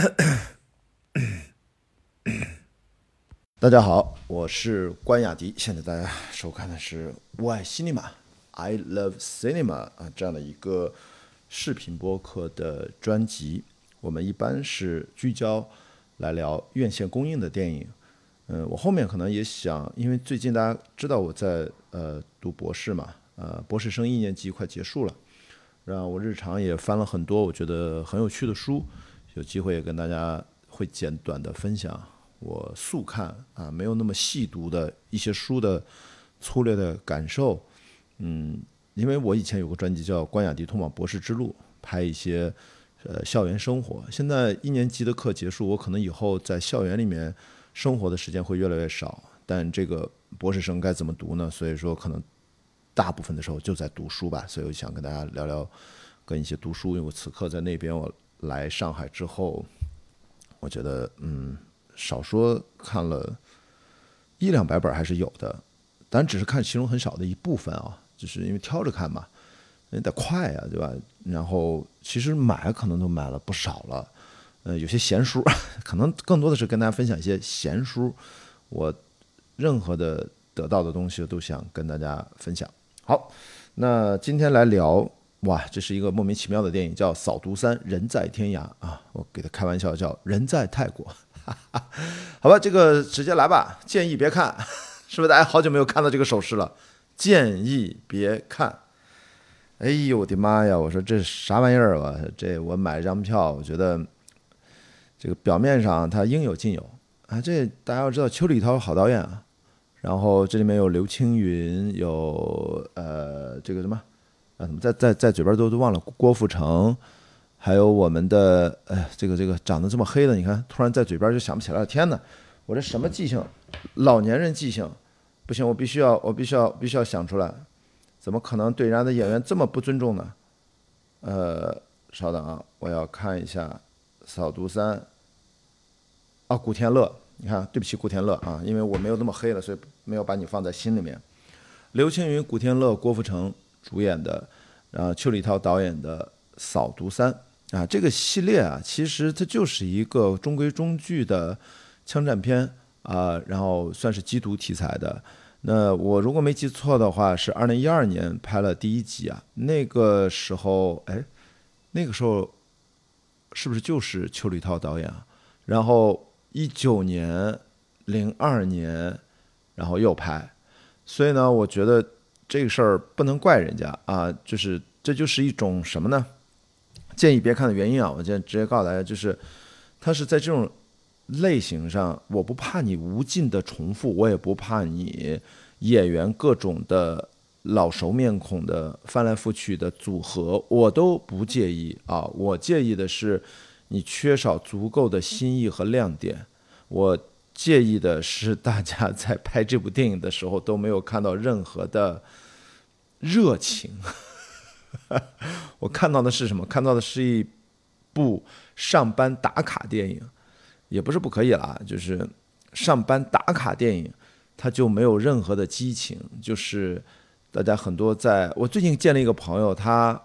大家好，我是关雅迪。现在大家收看的是《我爱 cinema》，I love cinema 啊这样的一个视频播客的专辑。我们一般是聚焦来聊院线公映的电影。嗯，我后面可能也想，因为最近大家知道我在呃读博士嘛，呃博士生一年级快结束了，然后我日常也翻了很多我觉得很有趣的书，有机会跟大家会简短的分享。我速看啊，没有那么细读的一些书的粗略的感受，嗯，因为我以前有个专辑叫《关雅迪通往博士之路》，拍一些呃校园生活。现在一年级的课结束，我可能以后在校园里面生活的时间会越来越少。但这个博士生该怎么读呢？所以说，可能大部分的时候就在读书吧。所以我想跟大家聊聊跟一些读书，因为我此刻在那边，我来上海之后，我觉得嗯。少说看了一两百本还是有的，但只是看其中很少的一部分啊，就是因为挑着看嘛，你得快呀，对吧？然后其实买可能都买了不少了，呃，有些闲书，可能更多的是跟大家分享一些闲书，我任何的得到的东西都想跟大家分享。好，那今天来聊，哇，这是一个莫名其妙的电影，叫《扫毒三人在天涯》啊，我给他开玩笑叫人在泰国。好吧，这个直接来吧。建议别看，是不是大家好久没有看到这个手势了？建议别看。哎呦我的妈呀！我说这啥玩意儿啊？这我买了张票，我觉得这个表面上它应有尽有啊。这大家要知道，邱礼涛好导演啊。然后这里面有刘青云，有呃这个什么啊？怎么在在在嘴边都都忘了？郭富城。还有我们的，哎，这个这个长得这么黑的，你看，突然在嘴边就想不起来了。天哪，我这什么记性？老年人记性，不行，我必须要，我必须要，必须要想出来。怎么可能对人家的演员这么不尊重呢？呃，稍等啊，我要看一下《扫毒三》。啊，古天乐，你看，对不起，古天乐啊，因为我没有那么黑了，所以没有把你放在心里面。刘青云、古天乐、郭富城主演的，然后邱礼涛导演的《扫毒三》。啊，这个系列啊，其实它就是一个中规中矩的枪战片啊，然后算是缉毒题材的。那我如果没记错的话，是二零一二年拍了第一集啊。那个时候，哎，那个时候是不是就是邱礼涛导演啊？然后一九年、零二年，然后又拍。所以呢，我觉得这个事儿不能怪人家啊，就是这就是一种什么呢？建议别看的原因啊，我现在直接告诉大家，就是它是在这种类型上，我不怕你无尽的重复，我也不怕你演员各种的老熟面孔的翻来覆去的组合，我都不介意啊。我介意的是你缺少足够的新意和亮点，我介意的是大家在拍这部电影的时候都没有看到任何的热情。我看到的是什么？看到的是一部上班打卡电影，也不是不可以啦，就是上班打卡电影，它就没有任何的激情。就是大家很多在，我最近见了一个朋友，他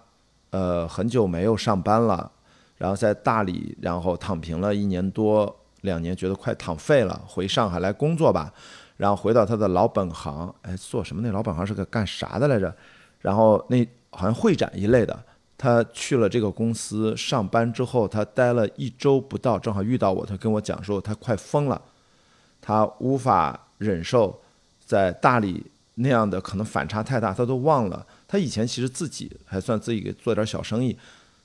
呃很久没有上班了，然后在大理，然后躺平了一年多两年，觉得快躺废了，回上海来工作吧。然后回到他的老本行，哎，做什么？那老本行是个干啥的来着？然后那。好像会展一类的，他去了这个公司上班之后，他待了一周不到，正好遇到我，他跟我讲说他快疯了，他无法忍受在大理那样的可能反差太大，他都忘了他以前其实自己还算自己给做点小生意，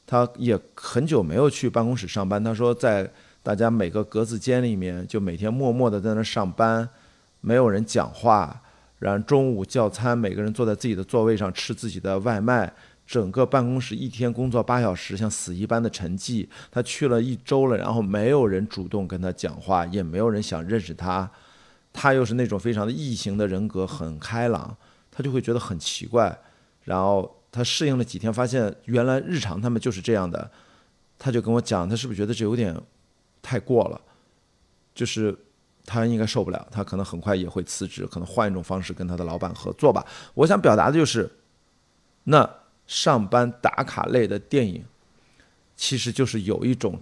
他也很久没有去办公室上班。他说在大家每个格子间里面，就每天默默的在那上班，没有人讲话。然后中午叫餐，每个人坐在自己的座位上吃自己的外卖。整个办公室一天工作八小时，像死一般的沉寂。他去了一周了，然后没有人主动跟他讲话，也没有人想认识他。他又是那种非常的异形的人格，很开朗，他就会觉得很奇怪。然后他适应了几天，发现原来日常他们就是这样的。他就跟我讲，他是不是觉得这有点太过了？就是。他应该受不了，他可能很快也会辞职，可能换一种方式跟他的老板合作吧。我想表达的就是，那上班打卡类的电影，其实就是有一种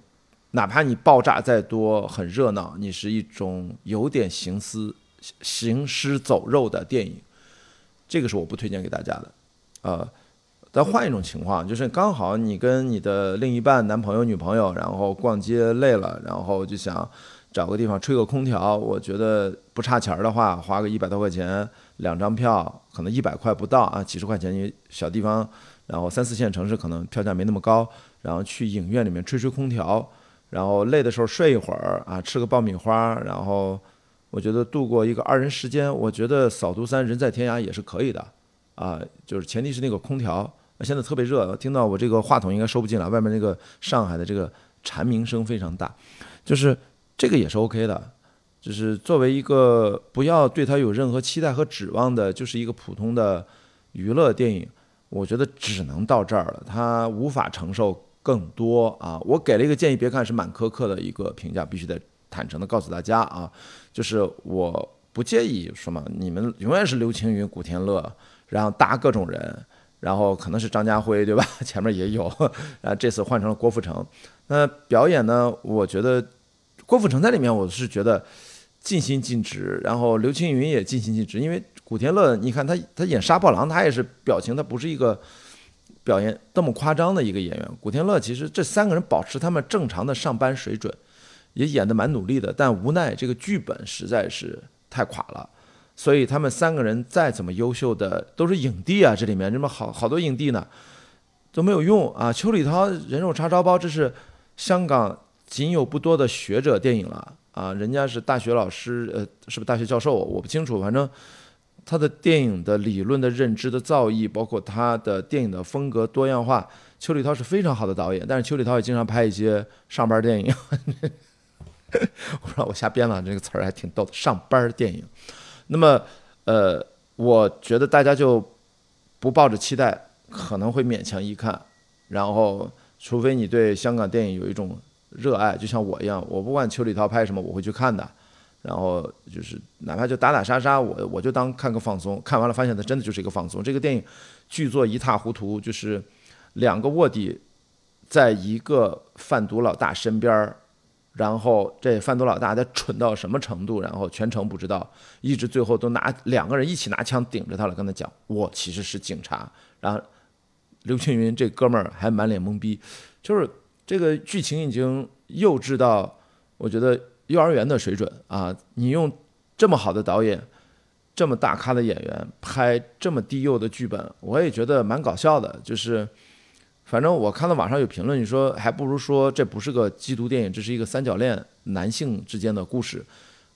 哪怕你爆炸再多，很热闹，你是一种有点行尸行尸走肉的电影，这个是我不推荐给大家的。呃，但换一种情况，就是刚好你跟你的另一半、男朋友、女朋友，然后逛街累了，然后就想找个地方吹个空调。我觉得不差钱儿的话，花个一百多块钱，两张票，可能一百块不到啊，几十块钱，因为小地方，然后三四线城市可能票价没那么高，然后去影院里面吹吹空调。然后累的时候睡一会儿啊，吃个爆米花，然后我觉得度过一个二人时间，我觉得扫毒三人在天涯也是可以的，啊，就是前提是那个空调，现在特别热，听到我这个话筒应该收不进来，外面那个上海的这个蝉鸣声非常大，就是这个也是 OK 的，就是作为一个不要对它有任何期待和指望的，就是一个普通的娱乐电影，我觉得只能到这儿了，它无法承受。更多啊！我给了一个建议，别看是蛮苛刻的一个评价，必须得坦诚的告诉大家啊，就是我不介意什么，你们永远是刘青云、古天乐，然后搭各种人，然后可能是张家辉，对吧？前面也有，然后这次换成了郭富城。那表演呢？我觉得郭富城在里面，我是觉得尽心尽职，然后刘青云也尽心尽职，因为古天乐，你看他他演杀暴狼，他也是表情，他不是一个。表演这么夸张的一个演员，古天乐其实这三个人保持他们正常的上班水准，也演得蛮努力的，但无奈这个剧本实在是太垮了，所以他们三个人再怎么优秀的都是影帝啊，这里面这么好好多影帝呢都没有用啊。邱礼涛人肉叉烧包，这是香港仅有不多的学者电影了啊，人家是大学老师，呃，是不是大学教授？我不清楚，反正。他的电影的理论的认知的造诣，包括他的电影的风格多样化，邱礼涛是非常好的导演。但是邱礼涛也经常拍一些上班电影，我不知道我瞎编了，这个词儿还挺逗的，上班电影。那么，呃，我觉得大家就不抱着期待，可能会勉强一看。然后，除非你对香港电影有一种热爱，就像我一样，我不管邱礼涛拍什么，我会去看的。然后就是哪怕就打打杀杀，我我就当看个放松。看完了发现它真的就是一个放松。这个电影剧作一塌糊涂，就是两个卧底在一个贩毒老大身边儿，然后这贩毒老大他蠢到什么程度，然后全程不知道，一直最后都拿两个人一起拿枪顶着他了，跟他讲我其实是警察。然后刘青云这哥们儿还满脸懵逼，就是这个剧情已经幼稚到我觉得。幼儿园的水准啊！你用这么好的导演、这么大咖的演员拍这么低幼的剧本，我也觉得蛮搞笑的。就是，反正我看到网上有评论，你说还不如说这不是个缉毒电影，这是一个三角恋男性之间的故事，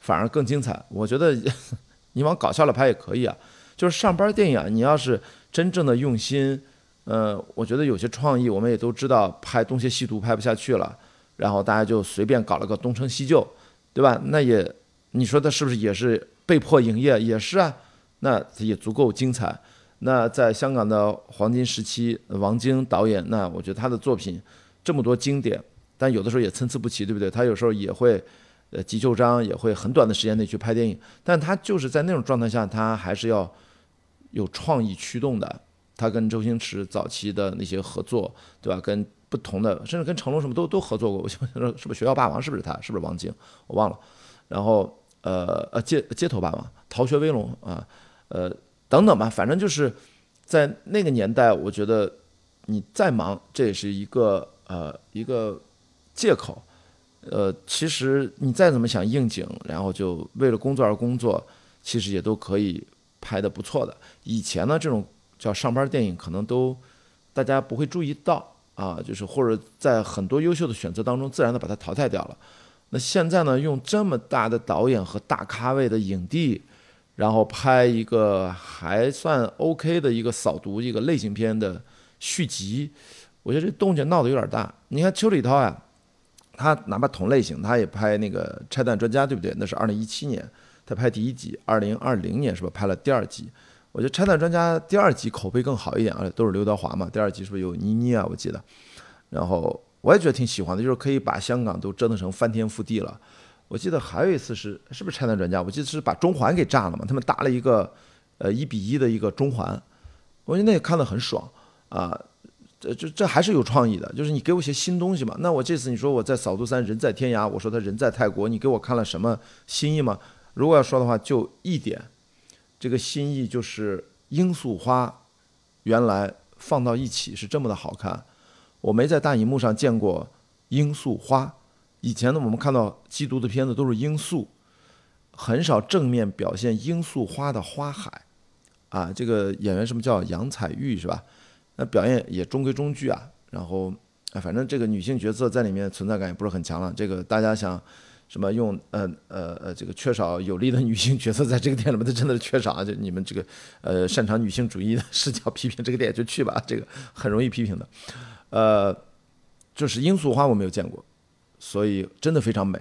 反而更精彩。我觉得 你往搞笑了拍也可以啊。就是上班电影啊，你要是真正的用心，呃，我觉得有些创意，我们也都知道，拍东邪西毒拍不下去了，然后大家就随便搞了个东成西就。对吧？那也，你说他是不是也是被迫营业？也是啊，那也足够精彩。那在香港的黄金时期，王晶导演，那我觉得他的作品这么多经典，但有的时候也参差不齐，对不对？他有时候也会，呃，急就章，也会很短的时间内去拍电影，但他就是在那种状态下，他还是要有创意驱动的。他跟周星驰早期的那些合作，对吧？跟不同的，甚至跟成龙什么都都合作过。我想说，是不是《学校霸王》？是不是他？是不是王晶？我忘了。然后，呃呃，街街头霸王、逃学威龙啊，呃等等吧。反正就是在那个年代，我觉得你再忙，这也是一个呃一个借口。呃，其实你再怎么想应景，然后就为了工作而工作，其实也都可以拍的不错的。以前呢，这种叫上班电影，可能都大家不会注意到。啊，就是或者在很多优秀的选择当中，自然的把它淘汰掉了。那现在呢，用这么大的导演和大咖位的影帝，然后拍一个还算 OK 的一个扫毒一个类型片的续集，我觉得这动静闹得有点大。你看邱礼涛啊，他哪怕同类型，他也拍那个《拆弹专家》，对不对？那是二零一七年他拍第一集，二零二零年是吧拍了第二集？我觉得《拆弹专家》第二集口碑更好一点，而且都是刘德华嘛。第二集是不是有倪妮啊？我记得，然后我也觉得挺喜欢的，就是可以把香港都折腾成翻天覆地了。我记得还有一次是是不是《拆弹专家》？我记得是把中环给炸了嘛？他们搭了一个呃一比一的一个中环，我觉得那个看得很爽啊。这这这还是有创意的，就是你给我些新东西嘛。那我这次你说我在扫毒三人在天涯，我说他人在泰国，你给我看了什么新意吗？如果要说的话，就一点，这个新意就是罂粟花，原来放到一起是这么的好看，我没在大荧幕上见过罂粟花。以前呢，我们看到缉毒的片子都是罂粟，很少正面表现罂粟花的花海。啊，这个演员什么叫杨采钰是吧？那表演也中规中矩啊。然后，啊，反正这个女性角色在里面存在感也不是很强了。这个大家想什么用呃呃呃这个缺少有力的女性角色在这个店里面，它真的是缺少啊！就你们这个呃擅长女性主义的视角批评这个店就去吧，这个很容易批评的。呃，就是罂粟花我没有见过，所以真的非常美。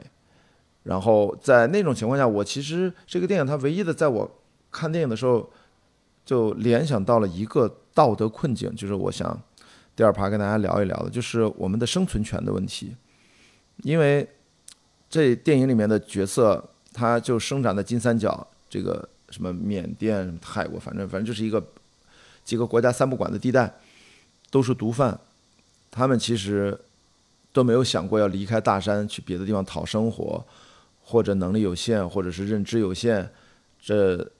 然后在那种情况下，我其实这个电影它唯一的在我看电影的时候。就联想到了一个道德困境，就是我想第二趴跟大家聊一聊的，就是我们的生存权的问题。因为这电影里面的角色，他就生长在金三角，这个什么缅甸、泰国，反正反正就是一个几个国家三不管的地带，都是毒贩。他们其实都没有想过要离开大山去别的地方讨生活，或者能力有限，或者是认知有限，这。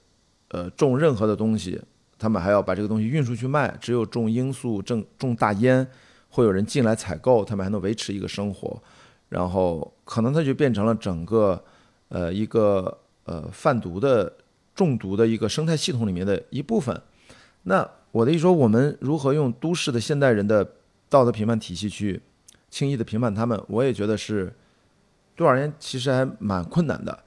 呃，种任何的东西，他们还要把这个东西运出去卖。只有种罂粟、种种大烟，会有人进来采购，他们还能维持一个生活。然后，可能它就变成了整个，呃，一个呃贩毒的、中毒的一个生态系统里面的一部分。那我的意思说，我们如何用都市的现代人的道德评判体系去轻易的评判他们？我也觉得是多少年其实还蛮困难的。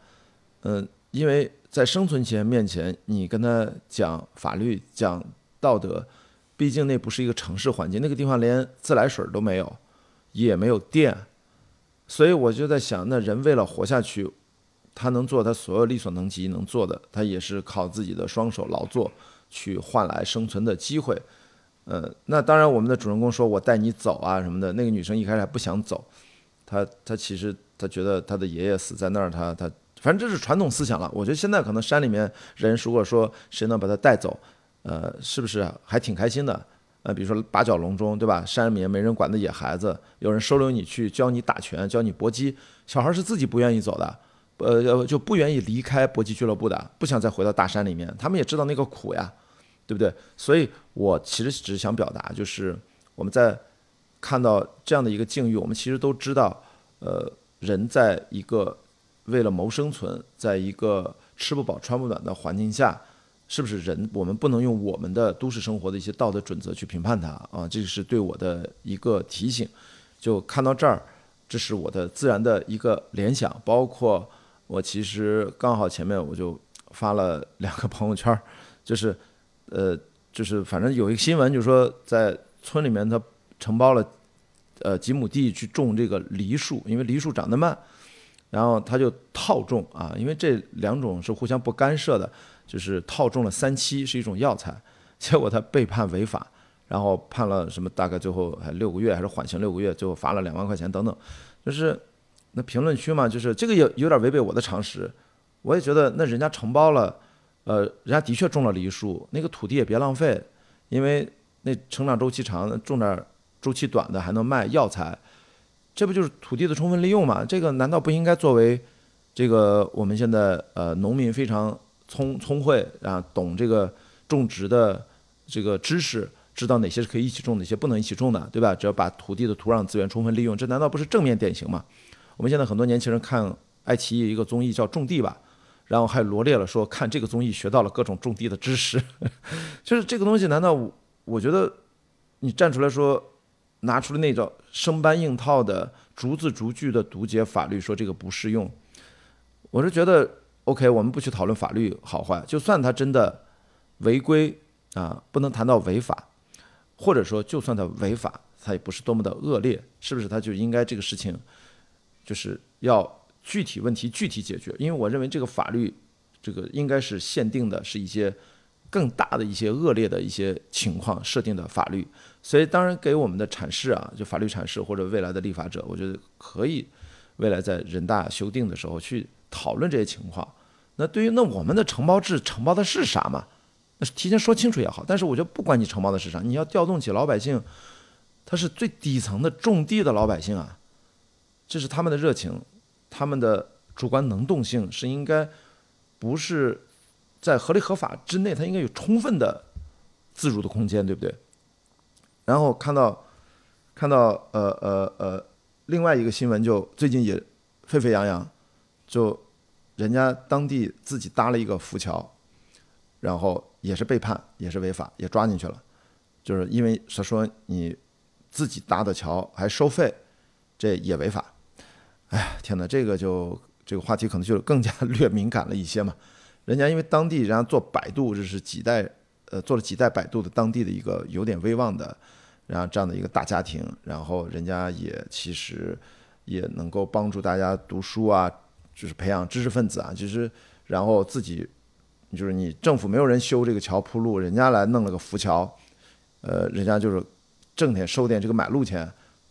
嗯，因为。在生存前面前，你跟他讲法律、讲道德，毕竟那不是一个城市环境，那个地方连自来水都没有，也没有电，所以我就在想，那人为了活下去，他能做他所有力所能及能做的，他也是靠自己的双手劳作去换来生存的机会。呃，那当然，我们的主人公说我带你走啊什么的，那个女生一开始还不想走，她她其实她觉得她的爷爷死在那儿，她她。反正这是传统思想了。我觉得现在可能山里面人，如果说谁能把他带走，呃，是不是还挺开心的？呃，比如说八角笼中，对吧？山里面没人管的野孩子，有人收留你去教你打拳，教你搏击。小孩是自己不愿意走的，呃，就不愿意离开搏击俱乐部的，不想再回到大山里面。他们也知道那个苦呀，对不对？所以我其实只是想表达，就是我们在看到这样的一个境遇，我们其实都知道，呃，人在一个。为了谋生存，在一个吃不饱穿不暖的环境下，是不是人？我们不能用我们的都市生活的一些道德准则去评判他啊！这是对我的一个提醒。就看到这儿，这是我的自然的一个联想。包括我其实刚好前面我就发了两个朋友圈，就是呃，就是反正有一个新闻，就是说在村里面他承包了呃几亩地去种这个梨树，因为梨树长得慢。然后他就套种啊，因为这两种是互相不干涉的，就是套种了三七是一种药材，结果他被判违法，然后判了什么？大概最后还六个月，还是缓刑六个月，最后罚了两万块钱等等。就是那评论区嘛，就是这个有有点违背我的常识，我也觉得那人家承包了，呃，人家的确种了梨树，那个土地也别浪费，因为那成长周期长，种点周期短的还能卖药材。这不就是土地的充分利用吗？这个难道不应该作为这个我们现在呃农民非常聪聪慧啊，懂这个种植的这个知识，知道哪些是可以一起种，哪些不能一起种的，对吧？只要把土地的土壤资源充分利用，这难道不是正面典型吗？我们现在很多年轻人看爱奇艺一个综艺叫《种地吧》，然后还罗列了说看这个综艺学到了各种种地的知识，就是这个东西，难道我觉得你站出来说？拿出了那种生搬硬套的逐字逐句的读解法律，说这个不适用。我是觉得，OK，我们不去讨论法律好坏，就算他真的违规啊，不能谈到违法，或者说就算他违法，他也不是多么的恶劣，是不是？他就应该这个事情就是要具体问题具体解决，因为我认为这个法律这个应该是限定的是一些。更大的一些恶劣的一些情况设定的法律，所以当然给我们的阐释啊，就法律阐释或者未来的立法者，我觉得可以未来在人大修订的时候去讨论这些情况。那对于那我们的承包制承包的是啥嘛？那是提前说清楚也好。但是我觉得不管你承包的是啥，你要调动起老百姓他是最底层的种地的老百姓啊，这是他们的热情，他们的主观能动性是应该不是在合理合法之内，他应该有充分的自主的空间，对不对？然后看到看到呃呃呃另外一个新闻，就最近也沸沸扬扬，就人家当地自己搭了一个浮桥，然后也是被判，也是违法，也抓进去了，就是因为他说你。自己搭的桥还收费，这也违法。哎，天哪，这个就这个话题可能就更加 略敏感了一些嘛。人家因为当地人家做百度，这是几代呃做了几代百度的当地的一个有点威望的，然后这样的一个大家庭，然后人家也其实也能够帮助大家读书啊，就是培养知识分子啊，就是然后自己就是你政府没有人修这个桥铺路，人家来弄了个浮桥，呃，人家就是。挣点收点这个买路钱，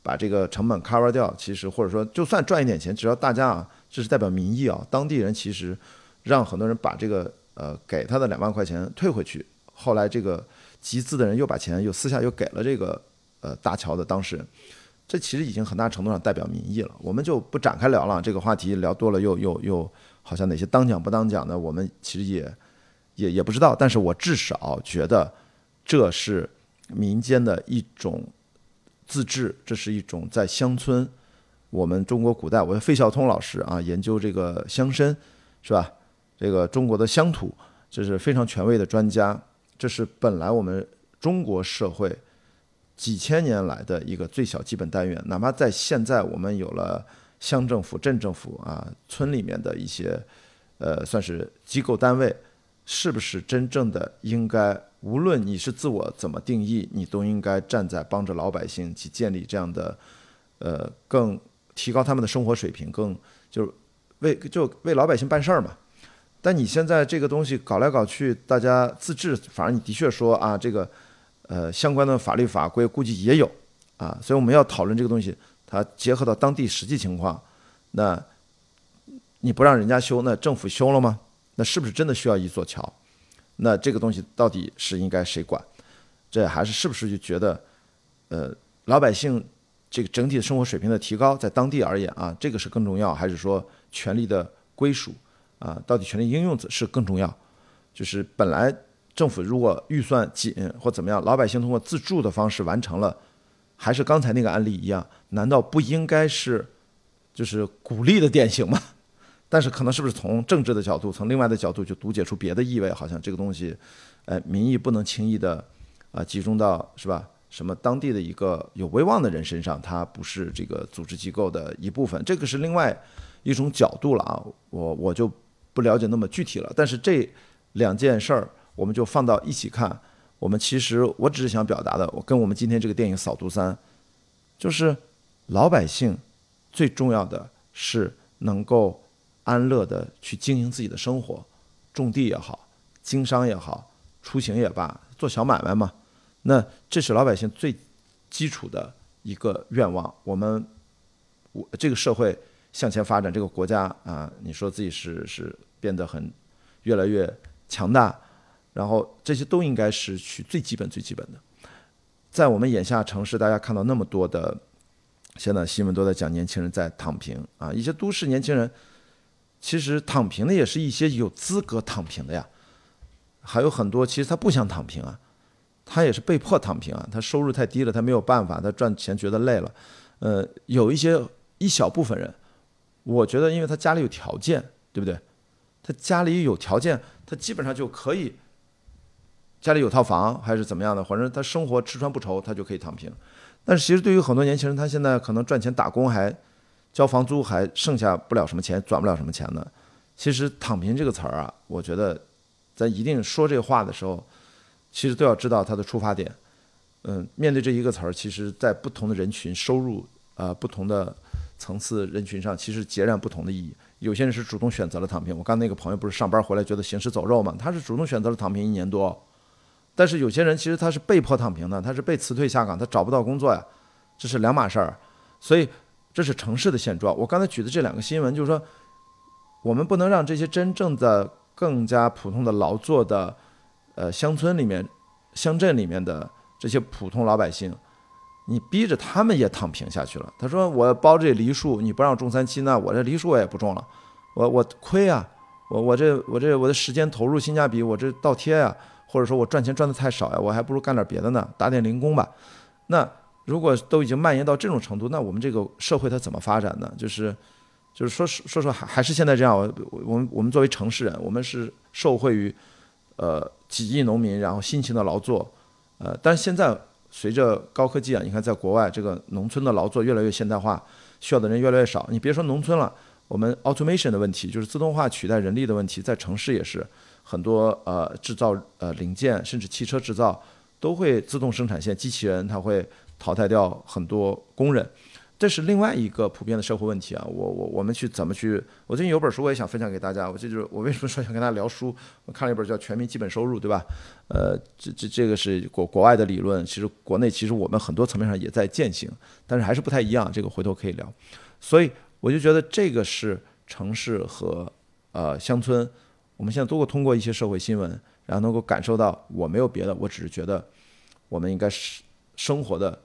把这个成本 cover 掉，其实或者说就算赚一点钱，只要大家啊，这是代表民意啊，当地人其实让很多人把这个呃给他的两万块钱退回去，后来这个集资的人又把钱又私下又给了这个呃搭桥的当事人，这其实已经很大程度上代表民意了，我们就不展开聊了，这个话题聊多了又又又好像哪些当讲不当讲的，我们其实也也也不知道，但是我至少觉得这是。民间的一种自治，这是一种在乡村。我们中国古代，我费孝通老师啊，研究这个乡绅，是吧？这个中国的乡土，这是非常权威的专家。这是本来我们中国社会几千年来的一个最小基本单元。哪怕在现在，我们有了乡政府、镇政府啊，村里面的一些呃，算是机构单位，是不是真正的应该？无论你是自我怎么定义，你都应该站在帮着老百姓去建立这样的，呃，更提高他们的生活水平，更就是为就为老百姓办事儿嘛。但你现在这个东西搞来搞去，大家自治，反而你的确说啊，这个呃相关的法律法规估计也有啊，所以我们要讨论这个东西，它结合到当地实际情况，那你不让人家修，那政府修了吗？那是不是真的需要一座桥？那这个东西到底是应该谁管？这还是是不是就觉得，呃，老百姓这个整体的生活水平的提高，在当地而言啊，这个是更重要，还是说权力的归属啊，到底权力应用是更重要？就是本来政府如果预算紧或怎么样，老百姓通过自助的方式完成了，还是刚才那个案例一样，难道不应该是就是鼓励的典型吗？但是可能是不是从政治的角度，从另外的角度就读解出别的意味？好像这个东西，呃，民意不能轻易的啊集中到是吧？什么当地的一个有威望的人身上，他不是这个组织机构的一部分，这个是另外一种角度了啊。我我就不了解那么具体了。但是这两件事儿，我们就放到一起看。我们其实我只是想表达的，我跟我们今天这个电影《扫毒三》，就是老百姓最重要的是能够。安乐的去经营自己的生活，种地也好，经商也好，出行也罢，做小买卖嘛，那这是老百姓最基础的一个愿望。我们我这个社会向前发展，这个国家啊，你说自己是是变得很越来越强大，然后这些都应该是去最基本最基本的。在我们眼下城市，大家看到那么多的现在新闻都在讲年轻人在躺平啊，一些都市年轻人。其实躺平的也是一些有资格躺平的呀，还有很多其实他不想躺平啊，他也是被迫躺平啊，他收入太低了，他没有办法，他赚钱觉得累了，呃，有一些一小部分人，我觉得因为他家里有条件，对不对？他家里有条件，他基本上就可以，家里有套房还是怎么样的，反正他生活吃穿不愁，他就可以躺平。但是其实对于很多年轻人，他现在可能赚钱打工还。交房租还剩下不了什么钱，转不了什么钱呢。其实“躺平”这个词儿啊，我觉得，在一定说这话的时候，其实都要知道它的出发点。嗯，面对这一个词儿，其实在不同的人群、收入啊不同的层次人群上，其实截然不同的意义。有些人是主动选择了躺平，我刚那个朋友不是上班回来觉得行尸走肉嘛，他是主动选择了躺平一年多。但是有些人其实他是被迫躺平的，他是被辞退下岗，他找不到工作呀，这是两码事儿。所以。这是城市的现状。我刚才举的这两个新闻，就是说，我们不能让这些真正的、更加普通的劳作的，呃，乡村里面、乡镇里面的这些普通老百姓，你逼着他们也躺平下去了。他说我包这梨树，你不让种三七，那我这梨树我也不种了，我我亏啊，我我这我这我的时间投入性价比我这倒贴呀，或者说我赚钱赚的太少呀，我还不如干点别的呢，打点零工吧。那如果都已经蔓延到这种程度，那我们这个社会它怎么发展呢？就是。就是说说说还还是现在这样，我我们我们作为城市人，我们是受惠于，呃几亿农民然后辛勤的劳作，呃，但是现在随着高科技啊，你看在国外这个农村的劳作越来越现代化，需要的人越来越少。你别说农村了，我们 automation 的问题，就是自动化取代人力的问题，在城市也是很多呃制造呃零件，甚至汽车制造都会自动生产线，机器人它会淘汰掉很多工人。这是另外一个普遍的社会问题啊！我我我们去怎么去？我最近有本书我也想分享给大家。我这就是我为什么说想跟大家聊书？我看了一本叫《全民基本收入》，对吧？呃，这这这个是国国外的理论，其实国内其实我们很多层面上也在践行，但是还是不太一样。这个回头可以聊。所以我就觉得这个是城市和呃乡村，我们现在都会通过一些社会新闻，然后能够感受到，我没有别的，我只是觉得我们应该是生活的。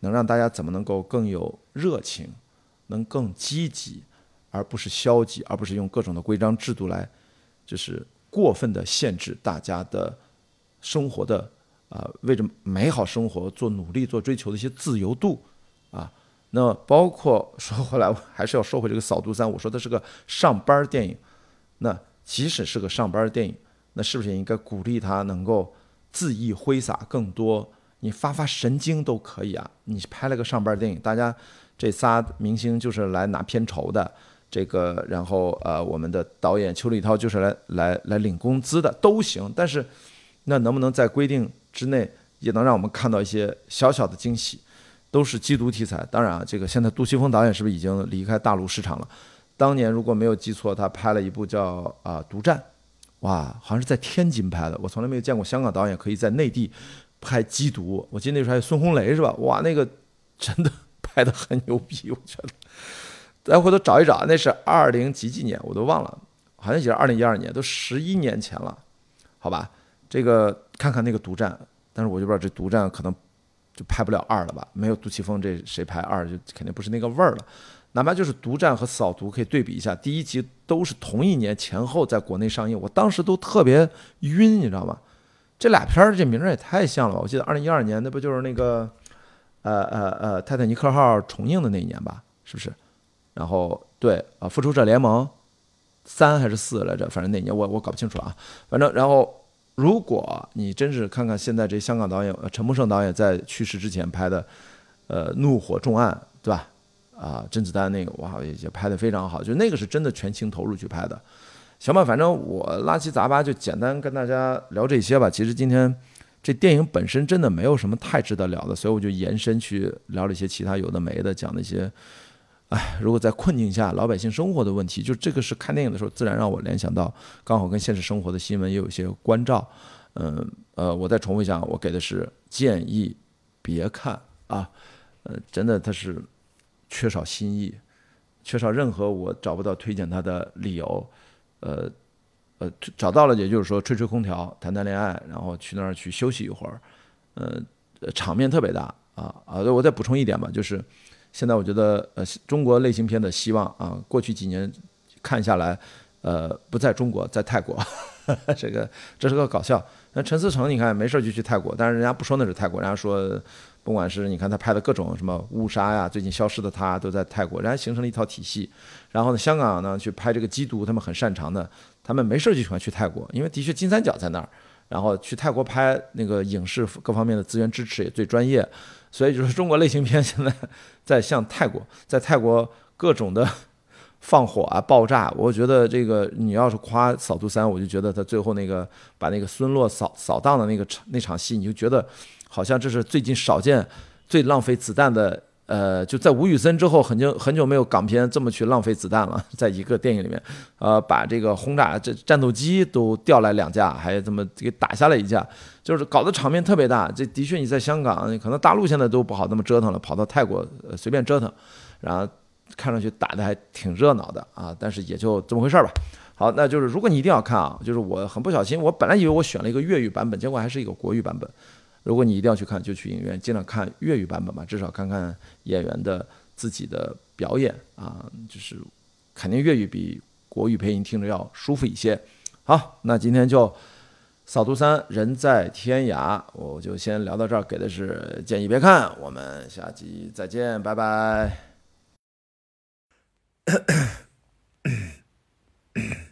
能让大家怎么能够更有热情，能更积极，而不是消极，而不是用各种的规章制度来，就是过分的限制大家的生活的啊，为着美好生活做努力、做追求的一些自由度啊。那包括说回来，还是要说回这个《扫毒三》，我说的是个上班电影。那即使是个上班电影，那是不是也应该鼓励他能够恣意挥洒更多？你发发神经都可以啊！你拍了个上班电影，大家这仨明星就是来拿片酬的，这个然后呃，我们的导演邱礼涛就是来来来领工资的都行。但是那能不能在规定之内，也能让我们看到一些小小的惊喜？都是缉毒题材，当然啊，这个现在杜琪峰导演是不是已经离开大陆市场了？当年如果没有记错，他拍了一部叫啊《独战》，哇，好像是在天津拍的。我从来没有见过香港导演可以在内地。拍缉毒，我记得那时候还有孙红雷是吧？哇，那个真的拍的很牛逼，我觉得。咱回头找一找，那是二零几几年，我都忘了，好像也是二零一二年，都十一年前了，好吧？这个看看那个独占，但是我就不知道这独占可能就拍不了二了吧？没有杜琪峰，这谁拍二就肯定不是那个味儿了。哪怕就是独占和扫毒可以对比一下，第一集都是同一年前后在国内上映，我当时都特别晕，你知道吗？这俩片儿这名儿也太像了吧！我记得二零一二年那不就是那个，呃呃呃，泰坦尼克号重映的那一年吧？是不是？然后对啊，复仇者联盟三还是四来着？反正那年我我搞不清楚啊。反正然后，如果你真是看看现在这香港导演呃陈木胜导演在去世之前拍的，呃，《怒火重案》，对吧？啊，甄子丹那个哇也也拍的非常好，就那个是真的全情投入去拍的。行吧，反正我拉七杂八就简单跟大家聊这些吧。其实今天这电影本身真的没有什么太值得聊的，所以我就延伸去聊了一些其他有的没的，讲那些，哎，如果在困境下老百姓生活的问题，就这个是看电影的时候自然让我联想到，刚好跟现实生活的新闻也有一些关照。嗯呃，我再重复一下，我给的是建议别看啊，呃，真的它是缺少新意，缺少任何我找不到推荐它的理由。呃，呃，找到了，也就是说吹吹空调，谈谈恋爱，然后去那儿去休息一会儿，呃，场面特别大啊啊！我再补充一点吧，就是现在我觉得呃，中国类型片的希望啊，过去几年看下来，呃，不在中国，在泰国，这个这是个搞笑。那陈思诚，你看没事就去泰国，但是人家不说那是泰国，人家说。不管是你看他拍的各种什么误杀呀，最近消失的他都在泰国，人家形成了一套体系。然后呢，香港呢去拍这个缉毒，他们很擅长的，他们没事就喜欢去泰国，因为的确金三角在那儿。然后去泰国拍那个影视各方面的资源支持也最专业，所以就是中国类型片现在 在向泰国，在泰国各种的放火啊、爆炸。我觉得这个你要是夸《扫毒三》，我就觉得他最后那个把那个孙洛扫扫荡的那个场那场戏，你就觉得。好像这是最近少见、最浪费子弹的，呃，就在吴宇森之后，很久很久没有港片这么去浪费子弹了，在一个电影里面，呃，把这个轰炸这战斗机都调来两架，还这么给打下来一架，就是搞得场面特别大。这的确你在香港，可能大陆现在都不好那么折腾了，跑到泰国随便折腾，然后看上去打的还挺热闹的啊，但是也就这么回事儿吧。好，那就是如果你一定要看啊，就是我很不小心，我本来以为我选了一个粤语版本，结果还是一个国语版本。如果你一定要去看，就去影院，尽量看粤语版本吧，至少看看演员的自己的表演啊，就是肯定粤语比国语配音听着要舒服一些。好，那今天就扫毒三人在天涯，我就先聊到这儿，给的是建议别看，我们下集再见，拜拜。咳 咳